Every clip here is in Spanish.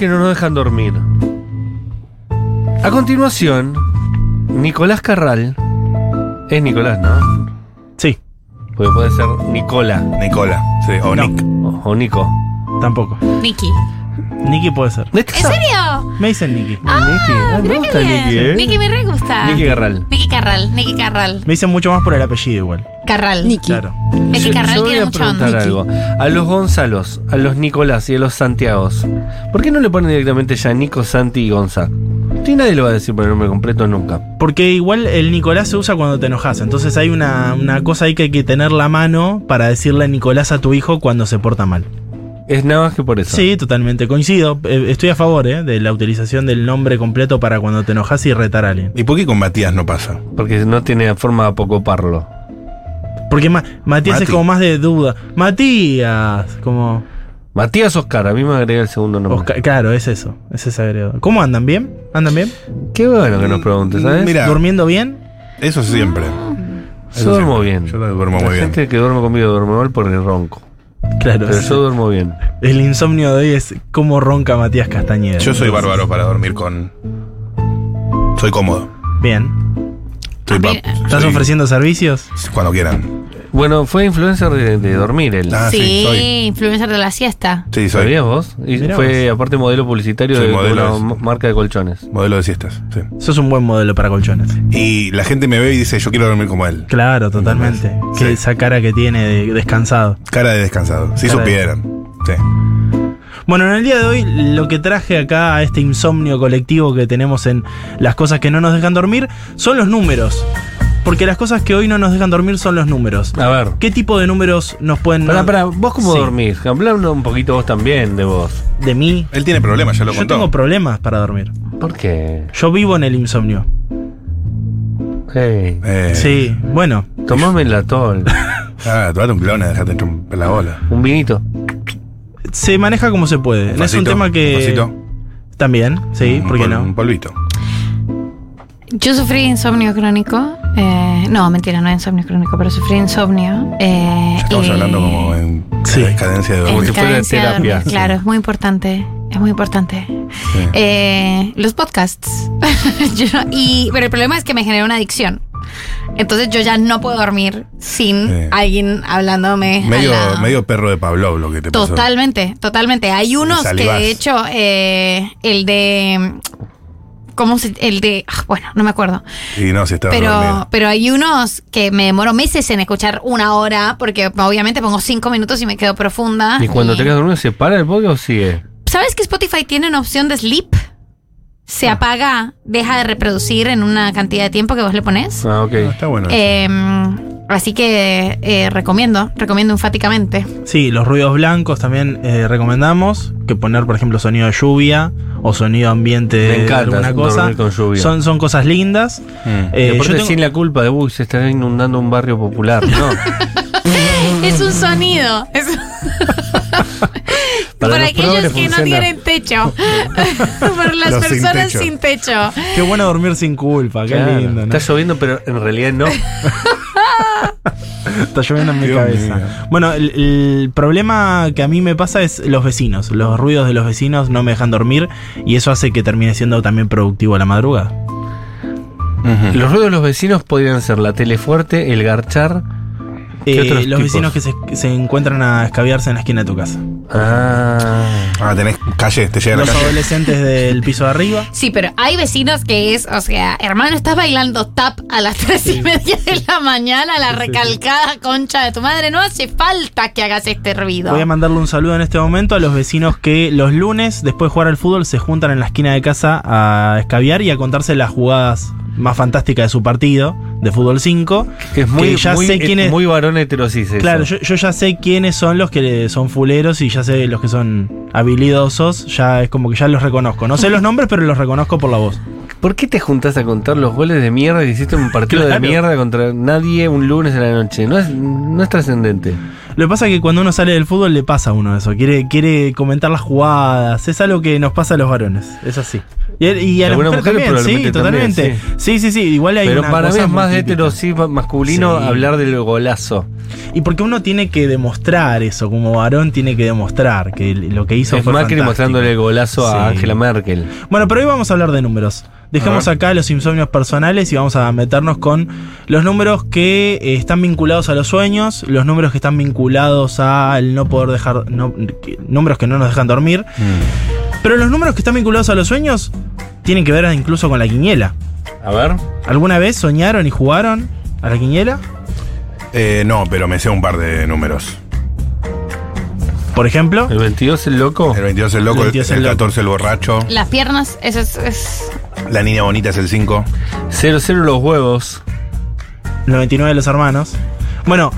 que no nos dejan dormir. A continuación, Nicolás Carral. Es Nicolás, ¿no? Sí, Porque puede ser Nicola Nicola, sí, o No. Nick. o, o Nico. tampoco. Nicky. Nicky puede ser. ¿En serio? Me dicen Nicky. Nicky. Ah, me Mirá gusta. Nicky, ¿eh? Nicky me re gusta. Nicky Carral. Nicky Carral, Nicky Carral. Me dicen mucho más por el apellido igual. Carral. Nicky. Claro. Es que Carral yo voy tiene a onda. algo. A los Gonzalos, a los Nicolás y a los Santiagos, ¿por qué no le ponen directamente ya Nico, Santi y Gonza? Sí, nadie lo va a decir por el nombre completo nunca. Porque igual el Nicolás se usa cuando te enojas. Entonces hay una, una cosa ahí que hay que tener la mano para decirle Nicolás a tu hijo cuando se porta mal. Es nada más que por eso. Sí, totalmente. Coincido. Eh, Estoy a favor eh, de la utilización del nombre completo para cuando te enojas y retar a alguien. ¿Y por qué con Matías no pasa? Porque no tiene forma de apocoparlo. Porque Ma- Matías Mati. es como más de duda. Matías, como... Matías Oscar, a mí me agrega el segundo nombre. Oscar- claro, es eso. Es ese agregado. ¿Cómo andan? ¿Bien? ¿Andan bien? Qué bueno que nos preguntes, ¿sabes? Mira, ¿Durmiendo bien? eso siempre. yo Eso duermo siempre. bien. Yo duermo La muy bien. gente que duerme conmigo duerme mal por el ronco. Claro. Pero sí. yo duermo bien. El insomnio de hoy es cómo ronca Matías Castañeda. Yo soy bárbaro para dormir con. Soy cómodo. Bien. Soy ¿Estás soy- ofreciendo servicios? Cuando quieran. Bueno, fue influencer de, de dormir él. Ah, sí, sí, soy. influencer de la siesta. Sí, soy. ¿Sabías vos? Y Mirá fue aparte modelo publicitario Soy de, de modelo una de- marca de colchones. Modelo de siestas. Sí. Sos un buen modelo para colchones. Y la gente me ve y dice, yo quiero dormir como él. Claro, totalmente. Sí. Que esa cara que tiene de descansado. Cara de descansado. Si Cara de- supieran. Sí. Bueno, en el día de hoy lo que traje acá a este insomnio colectivo que tenemos en las cosas que no nos dejan dormir son los números. Porque las cosas que hoy no nos dejan dormir son los números. A ver. ¿Qué tipo de números nos pueden... Pará, pará, vos cómo Sí. dormís? Hablando un poquito vos también de vos. De mí. Él tiene problemas, ya lo Yo contó. tengo problemas para dormir. ¿Por qué? Yo vivo en el insomnio. Hey, Eh, Sí, bueno. tomame el latol. Ah, tomate un clona, dejate romper la bola. Un vinito. Se maneja como se puede. Es un vasito, tema que... un vasito, También, sí, un ¿por qué pol- no? Un polvito. Yo sufrí insomnio crónico. Eh, no, mentira, no insomnio crónico, pero sufrí insomnio. eh, estamos y- hablando como en Sí. cadencia de en Como si dormir. de terapia. dormir, Claro, es muy importante. Es muy importante. Sí. Eh, los podcasts. Yo no- y, pero el problema es que me genera una adicción. Entonces yo ya no puedo dormir sin Sí. alguien hablándome. al medio, lado. medio perro de Pavlov lo que te pasó. Totalmente, totalmente. Hay unos que de hecho, eh, el de... ¿Cómo se...? El de... ah, bueno, no me acuerdo. Y no, si estaba Pero, dormido. pero hay unos que me demoro meses en escuchar una hora porque obviamente pongo cinco minutos y me quedo profunda. ¿Y cuando te quedas dormido se para el podcast o sigue? ¿Sabes que Spotify tiene una opción de sleep? Se Ah. apaga, deja de reproducir en una cantidad de tiempo que vos le pones. Ah, ok. Ah, está bueno. Eh, así que eh, recomiendo, recomiendo enfáticamente. Sí, los ruidos blancos también eh, recomendamos. Que poner, por ejemplo, sonido de lluvia o sonido ambiente Me de encanta alguna cosa. con lluvia. Son, son cosas lindas. Mm. Eh, yo tengo- sin la culpa de, uy, se está inundando un barrio popular. No. Es un sonido. es- Para Por los aquellos que no funciona. tienen techo. Por las Los sin personas techo. sin techo. Qué bueno dormir sin culpa, qué Claro, lindo, ¿no? Está lloviendo, pero en realidad no. Está lloviendo en mi Dios cabeza. mío. Bueno, el, el problema que a mí me pasa es los vecinos. Los ruidos de los vecinos no me dejan dormir y eso hace que termine siendo también productivo a la madrugada. Los ruidos de los vecinos podrían ser la tele fuerte, el garchar. ¿Qué Eh, otros los tipos? vecinos que se, se encuentran a escabiarse en la esquina de tu casa. Ah. Ah, tenés calle, te llega la Los calle. adolescentes del piso de arriba. Sí, pero hay vecinos que es, o sea, hermano, estás bailando tap a las tres y media de la mañana, la recalcada concha de tu madre. No hace falta que hagas este ruido. Voy a mandarle un saludo en este momento a los vecinos que los lunes, después de jugar al fútbol, se juntan en la esquina de casa a escabiar y a contarse las jugadas más fantásticas de su partido, de fútbol 5. Que es muy, Que ya muy, sé quién es- muy varón heterosis. Claro, yo, yo ya sé quiénes son los que son fuleros y ya sé los que son habilidosos, ya es como que ya los reconozco. No sé los nombres, pero los reconozco por la voz. ¿Por qué te juntás a contar los goles de mierda que hiciste en un partido Claro. de mierda contra nadie un lunes en la noche? No es, no es trascendente. Lo que pasa es que cuando uno sale del fútbol le pasa a uno eso. Quiere, quiere comentar las jugadas. Es algo que nos pasa a los varones. Es así. Y, a- y a las mujeres mujeres también, sí, totalmente. también, sí. sí, sí, Igual hay Pero una para mí cosa es muy más hetero, sí, masculino Sí. hablar del golazo. Y porque uno tiene que demostrar eso. Como varón tiene que demostrar que lo que hizo Es fue Macri fantástico. mostrándole el golazo a Sí. Angela Merkel. Bueno, pero hoy vamos a hablar de números. Dejemos acá los insomnios personales y vamos a meternos con los números que eh, están vinculados a los sueños, los números que están vinculados al no poder dejar, no- que- números que no nos dejan dormir. Pero los números que están vinculados a los sueños tienen que ver incluso con la quiniela. A ver. ¿Alguna vez soñaron y jugaron a la quiniela? Eh, no, pero me sé un par de números. Por ejemplo, El 22 el loco. El 22 el loco, El el, 22 el el loco. 14 el borracho, Las piernas, eso es. es- la niña bonita es el 5. 00 los huevos. los 29 de los hermanos. Bueno,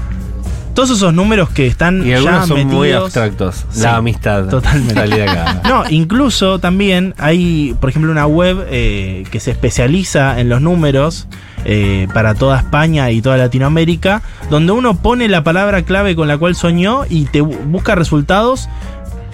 todos esos números que están Y ya algunos son muy abstractos. Sí, la amistad. totalmente. Salí de acá. No, incluso también hay, por ejemplo, una web eh, que se especializa en los números eh, para toda España y toda Latinoamérica, donde uno pone la palabra clave con la cual soñó y te bu- busca resultados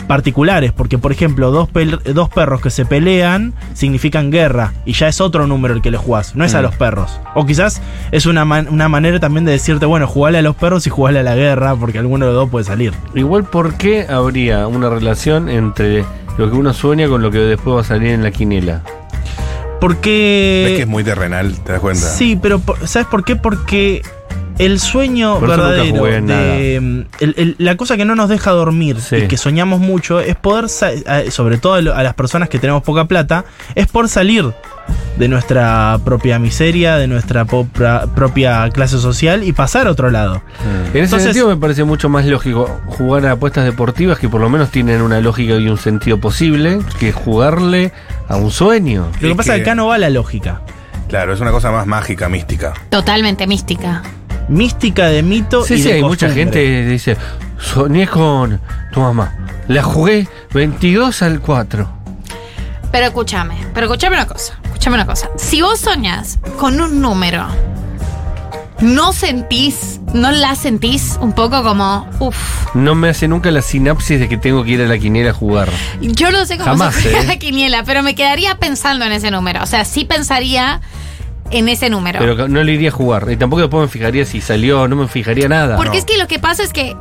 particulares, porque por ejemplo, dos, dos perros que se pelean significan guerra y ya es otro número el que le jugás, no es a Mm. los perros. O quizás es una, man- una manera también de decirte, bueno, jugale a los perros y jugale a la guerra, porque alguno de los dos puede salir. Igual, ¿por qué habría una relación entre lo que uno sueña con lo que después va a salir en la quiniela? Porque... ¿Ves que es muy terrenal? ¿Te das cuenta? Sí, pero ¿sabes por qué? Porque el sueño verdadero, de, mm, el- el- la cosa que no nos deja dormir Sí. y que soñamos mucho es poder, sobre todo a las personas que tenemos poca plata, es por salir de nuestra propia miseria, de nuestra popra- propia clase social y pasar a otro lado. En ese Entonces- sentido me parece mucho más lógico jugar a apuestas deportivas que por lo menos tienen una lógica y un sentido posible que jugarle a un sueño. Lo que pasa es que acá no va la lógica. Claro, es una cosa más mágica, mística. Totalmente mística. Mística de mito Sí, y sí, de hay mucha gente que dice, soñé con tu mamá. La jugué 22 al 4. Pero escúchame, pero escúchame una cosa, escúchame una cosa. Si vos soñás con un número, ¿no sentís, no la sentís un poco como, uff, No me hace nunca la sinapsis de que tengo que ir a la quiniela a jugar. yo no sé cómo Jamás, se juega ¿eh? la quiniela, pero me quedaría pensando en ese número. O sea, sí pensaría en ese número. Pero no le iría a jugar. Y tampoco después me fijaría si salió, no me fijaría nada. Porque no. es que lo que pasa es que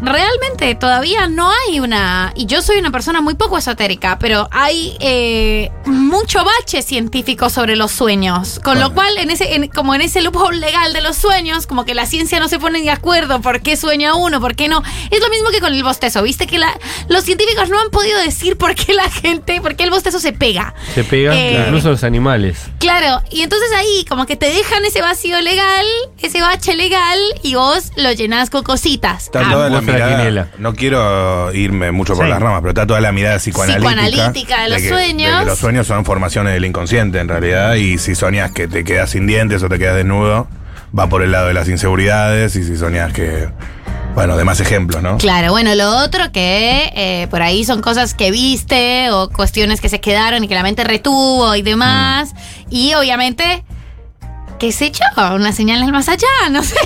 realmente todavía no hay una. Y yo soy una persona muy poco esotérica, pero hay eh, mucho bache científico sobre los sueños. Con lo cual, en ese, en- como en ese loophole legal de los sueños, como que la ciencia no se pone de acuerdo por qué sueña uno, por qué no. Es lo mismo que con el bostezo. Viste que la- los científicos no han podido decir por qué la gente, por qué el bostezo se pega. Se pegan Eh, incluso los animales. Claro, y entonces ahí como que te dejan ese vacío legal, ese bache legal, y vos lo llenás con cositas. Ah, la mirada. no quiero irme mucho por Sí. las ramas, pero está toda la mirada psicoanalítica. Psicoanalítica de los que, sueños. que los sueños son formaciones del inconsciente en realidad. Y si soñas que te quedas sin dientes o te quedas desnudo, va por el lado de las inseguridades. Y si soñas que. Bueno, demás ejemplos, ¿no? Claro, bueno, lo otro que eh, por ahí son cosas que viste o cuestiones que se quedaron y que la mente retuvo y demás. Y obviamente, qué sé yo, una señal del más allá, no sé.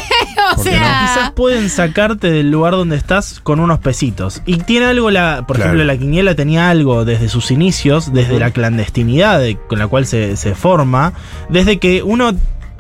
O ¿Por qué no? Quizás sea, pueden sacarte del lugar donde estás con unos pesitos. Y tiene algo, la, por Claro. ejemplo, la quiniela tenía algo desde sus inicios, desde la clandestinidad de- con la cual se, se forma, desde que uno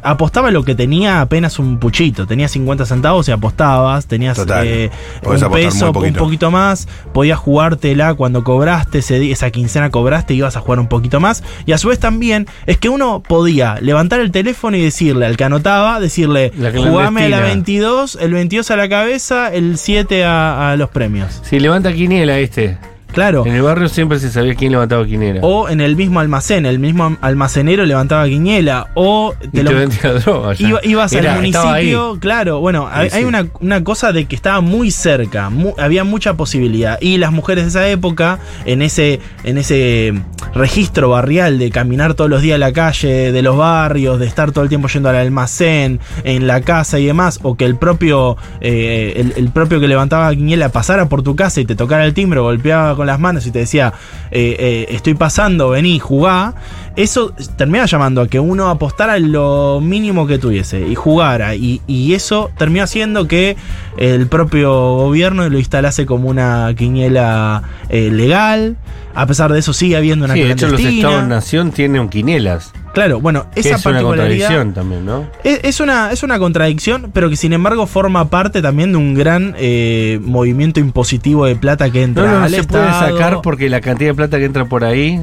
apostaba lo que tenía apenas un puchito. Tenías 50 centavos y apostabas, tenías eh, un peso, un poquito. más, podías jugártela cuando cobraste, ese esa quincena cobraste, ibas a jugar un poquito más. Y a su vez también es que uno podía levantar el teléfono y decirle al que anotaba, decirle, La jugame la clandestina. 22, el 22 a la cabeza, el 7 a, a los premios. Si levanta quiniela este. Claro. En el barrio siempre se sabía quién levantaba quiniela. O en el mismo almacén, el mismo almacenero levantaba quiniela. O y te te lo- vendía droga. Iba- ibas Era, al municipio, claro, bueno, hay, sí. hay una, una cosa de que estaba muy cerca, mu- había mucha posibilidad. Y las mujeres de esa época, en ese, en ese registro barrial de caminar todos los días a la calle de los barrios, de estar todo el tiempo yendo al almacén, en la casa y demás, o que el propio, eh, el, el propio que levantaba quiniela pasara por tu casa y te tocara el timbre golpeaba con con las manos y te decía, eh, eh, estoy pasando, vení, jugá, eso terminaba llamando a que uno apostara lo mínimo que tuviese y jugara. Y, y eso terminó haciendo que el propio gobierno lo instalase como una quiniela eh, legal. A pesar de eso sigue habiendo una Sí, de hecho los. Estados-Nación tienen quinielas. Claro, bueno, esa es una contradicción también, ¿no? es, es una, es una contradicción, pero que sin embargo forma parte también de un gran eh, movimiento impositivo de plata que entra No, no, no al se puede sacar porque la cantidad de plata que entra por ahí,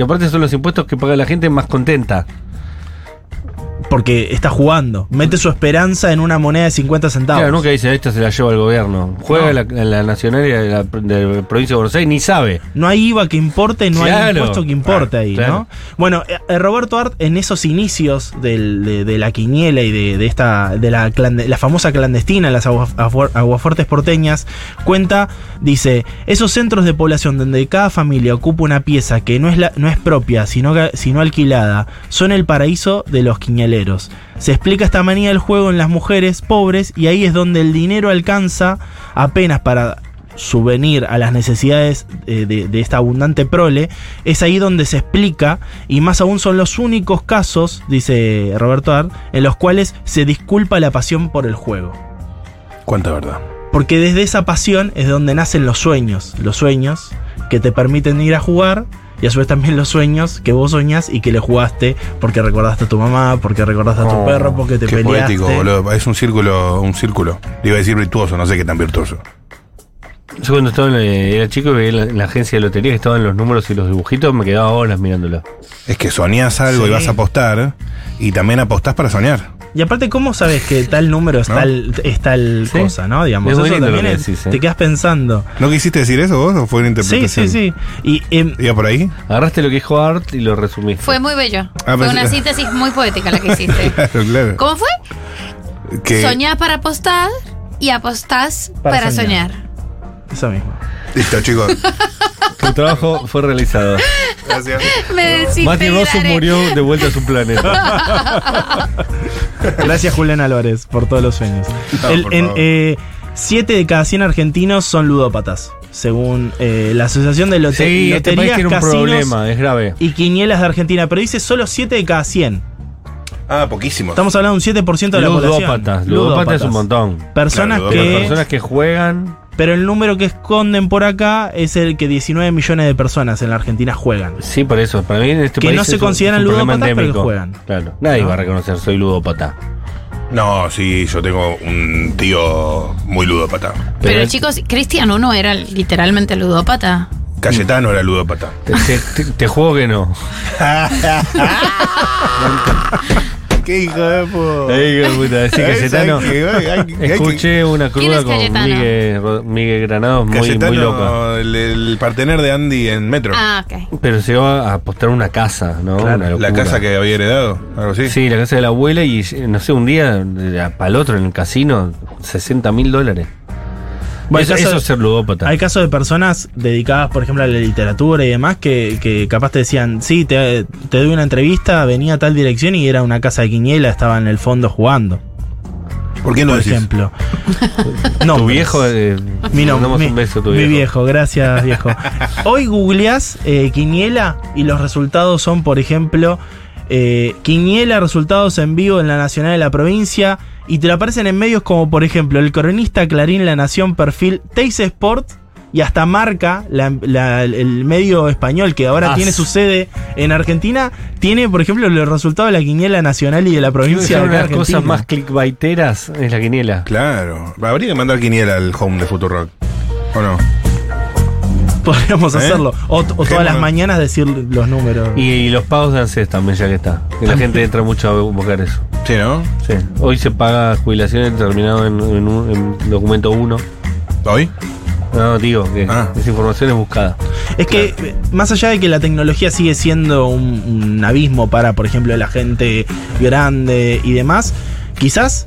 que aparte son los impuestos que paga la gente más contenta. Porque está jugando. Mete su esperanza en una moneda de 50 centavos. Claro, nunca dice, esta se la lleva el gobierno. Juega No. la, la nacional de la, de provincia de Buenos Aires, ni sabe. No hay IVA que importe, no hay Claro. impuesto que importe Ah, ahí, claro. ¿no? Bueno, eh, eh, Roberto Art, en esos inicios del- de, de la quiniela y de, de esta de la, famosa clandestina, las agua- afuer- aguafuertes porteñas, cuenta, dice, esos centros de población donde cada familia ocupa una pieza que no es, la, no es propia, sino, sino alquilada, son el paraíso de los Se explica esta manía del juego en las mujeres pobres y ahí es donde el dinero alcanza apenas para subvenir a las necesidades eh, de, de esta abundante prole, es ahí donde se explica, y más aún son los únicos casos, dice Roberto Art, en los cuales se disculpa la pasión por el juego. Cuánta verdad. Porque desde esa pasión es donde nacen los sueños, los sueños que te permiten ir a jugar y a su vez también los sueños que vos soñás y que le jugaste porque recordaste a tu mamá, porque recordaste a tu Oh, perro, porque te Qué peleaste. poético, boludo. Es un círculo, un círculo. Le iba a decir virtuoso, no sé qué tan virtuoso. Yo cuando estaba en la- era chico y veía la- en la agencia de lotería que estaban los números y los dibujitos, me quedaba horas mirándolo. Es que soñás algo Sí. y vas a apostar, y también apostás para soñar. Y aparte, ¿cómo sabes que tal número es ¿No? tal, es tal Sí. cosa, no? Digamos, Es muy eso lo también es- decís, ¿eh? te quedas pensando. ¿No quisiste decir eso vos o fue una Sí, interpretación? sí, sí. Y em, ¿Iba por ahí? Agarraste lo que dijo Art y lo resumiste. Fue muy bello. Ah, fue pensé- una síntesis muy poética la que hiciste. Claro, claro. ¿Cómo fue? Que- Soñás para apostar y apostás Para para, soñar. soñar. eso mismo. Listo, chicos. Tu trabajo fue realizado. Gracias. Me Matthew Rosso murió de vuelta a su planeta. Gracias, Julián Álvarez, por todos los sueños. No, El- en, eh, siete de cada 100 argentinos son ludópatas, según eh, la Asociación de Lote Sí, este país Loterías, un Casinos problema, es grave. y Quinielas de Argentina, pero dice solo 7 de cada 100. Ah, poquísimo. Estamos hablando de un 7% de la población. Ludópatas. Ludópatas es un montón. Personas Claro, que... Personas que juegan. Pero el número que esconden por acá es el que 19 millones de personas en la Argentina juegan. Sí, por eso. Para mí en este Que país no se consideran ludópatas, pero que juegan. Claro. Nadie ¿No? va a reconocer, soy ludópata. No, sí, yo tengo un tío muy ludópata. Pero chicos, Cristian uno era literalmente ludópata. Cayetano era ludópata. Te, te- te- te juego que no. ¿Qué hijo de puta? Ay, qué puta, Cayetano. Escuché una ¿Quién cruda es con? Miguel, Miguel Granados muy, Cayetano, muy loca. El, el partener de Andy en Metro. Ah, ok. Pero se va a apostar una casa, ¿no? Claro, Una la casa que había heredado, algo así. Sí, la casa de la abuela y no sé, un día para el otro en el casino, 60 mil dólares. Bueno, eso, caso eso de- es ser ludópata. Hay casos de personas dedicadas, por ejemplo, a la literatura y demás, que, que capaz te decían, sí, te, te doy una entrevista, venía a tal dirección y era una casa de Quiñela, estaba en el fondo jugando, ¿Por qué no por decís? ejemplo. No, tu viejo, eh, Mi, damos mi- un beso a tu mi viejo. viejo, gracias viejo. Hoy googleás eh, Quiniela y los resultados son, por ejemplo, eh, Quiniela, resultados en vivo en la Nacional de la provincia y te lo aparecen en medios como, por ejemplo, el cronista Clarín La Nación, perfil Teis Sport y hasta marca la- la- el medio español que ahora Ah, tiene su sede en Argentina, tiene, por ejemplo, los resultados de la Quiniela Nacional y de la provincia Una de las cosas Argentina. más clickbaiteras es la quiniela. Claro. Habría que mandar quiniela al home de Futurock. ¿O no? Podríamos ¿Eh? hacerlo. O, o todas las mañanas decir los números. Y, y los pagos de ANSES también, ya que está. Que la gente entra mucho a buscar eso. Sí, ¿no? Sí. Hoy se paga jubilación terminado en, en un en documento 1. ¿Hoy? No, digo, que Ah. esa información es buscada. Es que, más allá de que la tecnología sigue siendo un, un abismo para, por ejemplo, la gente grande y demás, quizás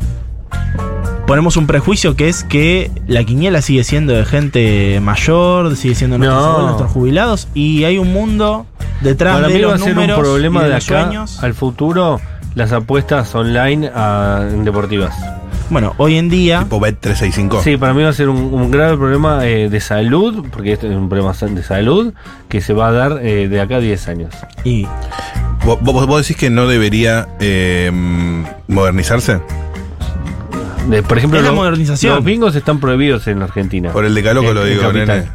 ponemos un prejuicio que es que la quiniela sigue siendo de gente mayor, sigue siendo nuestros No. abuelos, nuestros jubilados, y hay un mundo detrás Para de mí va a los ser un problema y de, de los acá sueños. al futuro las apuestas online a- en deportivas. Bueno, hoy en día. Tipo Bet 365. Sí, para mí va a ser un, un grave problema eh, de salud, porque este es un problema de salud que se va a dar eh, de acá a 10 años. Y ¿Vos, vos- vos decís que no debería eh, modernizarse? De- por ejemplo, Es la los- modernización. Los bingos están prohibidos en Argentina. Por el decaloco En- lo digo, nene.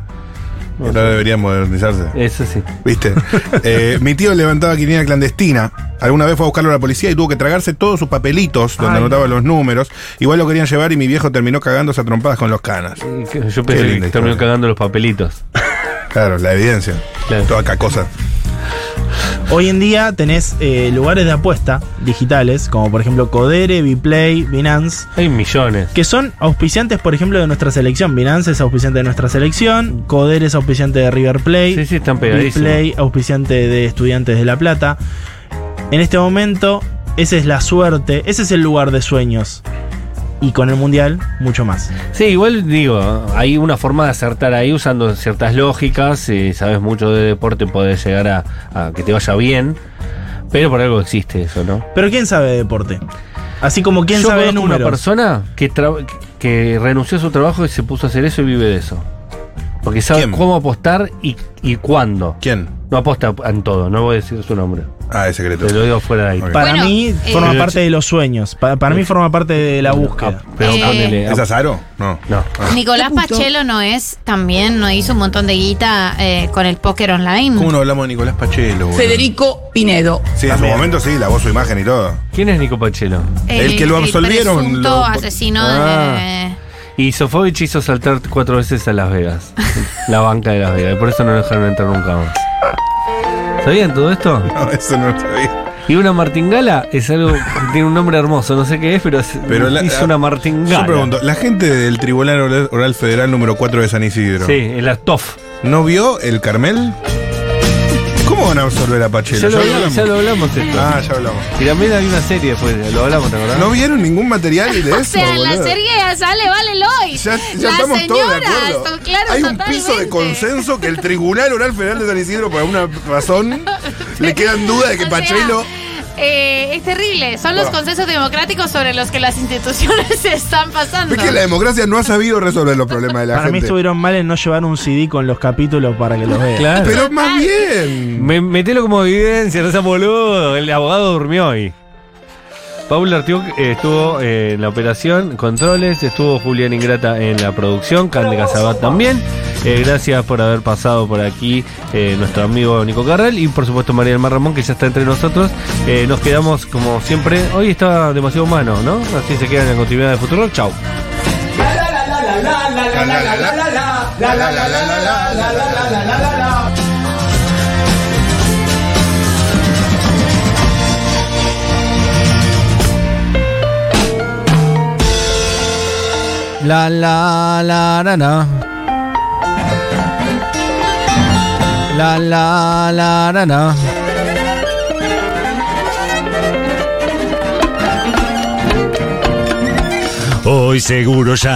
No debería modernizarse. Eso sí. ¿Viste? Eh, mi tío levantaba quiniela clandestina. Alguna vez fue a buscarlo a la policía y tuvo que tragarse todos sus papelitos donde Ay, anotaba los números. Igual lo querían llevar y mi viejo terminó cagándose a trompadas con los canas. Yo pensé que terminó cagando los papelitos. Claro, la evidencia. Claro. Toda cacosa. Hoy en día tenés eh, lugares de apuesta digitales, como por ejemplo Codere, Biplay, Binance, Hay millones. que son auspiciantes, por ejemplo, de nuestra selección. Binance es auspiciante de nuestra selección, Codere es auspiciante de River Plate, Sí, sí, están pegadísimos. Biplay auspiciante de Estudiantes de La Plata. En este momento, esa es la suerte, ese es el lugar de sueños. Y con el Mundial, mucho más. Sí, igual digo, hay una forma de acertar ahí usando ciertas lógicas. Si sabes mucho de deporte, podés llegar a, a que te vaya bien. Pero por algo existe eso, ¿no? Pero ¿quién sabe de deporte? Así como quién Yo sabe de una persona que, que renunció a su trabajo y se puso a hacer eso y vive de eso. Porque sabe ¿Quién? cómo apostar y, y cuándo. ¿Quién? No aposta en todo, no voy a decir su nombre. Ah, es secreto. Te lo digo fuera de ahí. Para Bueno, mí eh, forma Pero- parte de los sueños. Pa- para mí forma parte de la búsqueda. Ah, pero Eh, ponele. ¿Es Azaro? No. No. Nicolás Pachelo no es también, no hizo un montón de guita eh, con el póker online. ¿Cómo no hablamos de Nicolás Pachelo? boludo? Federico Pinedo. Sí, en su También. momento sí, lavó su imagen y todo. ¿Quién es Nico Pachelo? el que lo absolvieron, presunto lo- asesino Ah. de. Y Sofovich hizo saltar cuatro veces a Las Vegas. la banca de Las Vegas. Y por eso no lo dejaron entrar nunca más. ¿Sabían todo esto? No, eso no lo sabía. Y una martingala es algo que tiene un nombre hermoso, no sé qué es, pero, es- Pero la- hizo una martingala. Yo pregunto, la gente del Tribunal Oral- Federal número 4 de San Isidro, Sí, en la TOF. ¿no vio el Carmel? ¿Cómo van a absorber a Pachelo? Ya lo, Ya hablamos, hablamos. ya lo hablamos esto. Ah, ya hablamos. Y también hay una serie después, lo hablamos, ¿te acordás? ¿No vieron ningún material de eso? O sea, en la boludo? serie sale, vale Lois. Ya, ya estamos todos de acuerdo. esto, claro, Hay un piso de consenso que el Tribunal Oral Federal de San Isidro, por alguna razón, le quedan dudas de que O sea, Pachelo. Eh, es terrible. Son los Bueno. consensos democráticos sobre los que las instituciones se están pasando. Es que la democracia no ha sabido resolver los problemas de la Para mí gente. estuvieron mal en no llevar un CD con los capítulos para que los vean. Claro. Pero más bien. Me, metelo como evidencia, no seas boludo. El abogado durmió hoy. Paula Artiuk eh, estuvo eh, en la operación, controles, estuvo Julián Ingrata en la producción, Cande Casabat también. Eh, gracias por haber pasado por aquí eh, nuestro amigo Nico Carral y por supuesto María del Mar Ramón que ya está entre nosotros. Eh, nos quedamos como siempre. Hoy está demasiado humano, ¿no? Así se queda en la continuidad de Futuro. Chau. La la la la la. La la la la la. Hoy seguro ya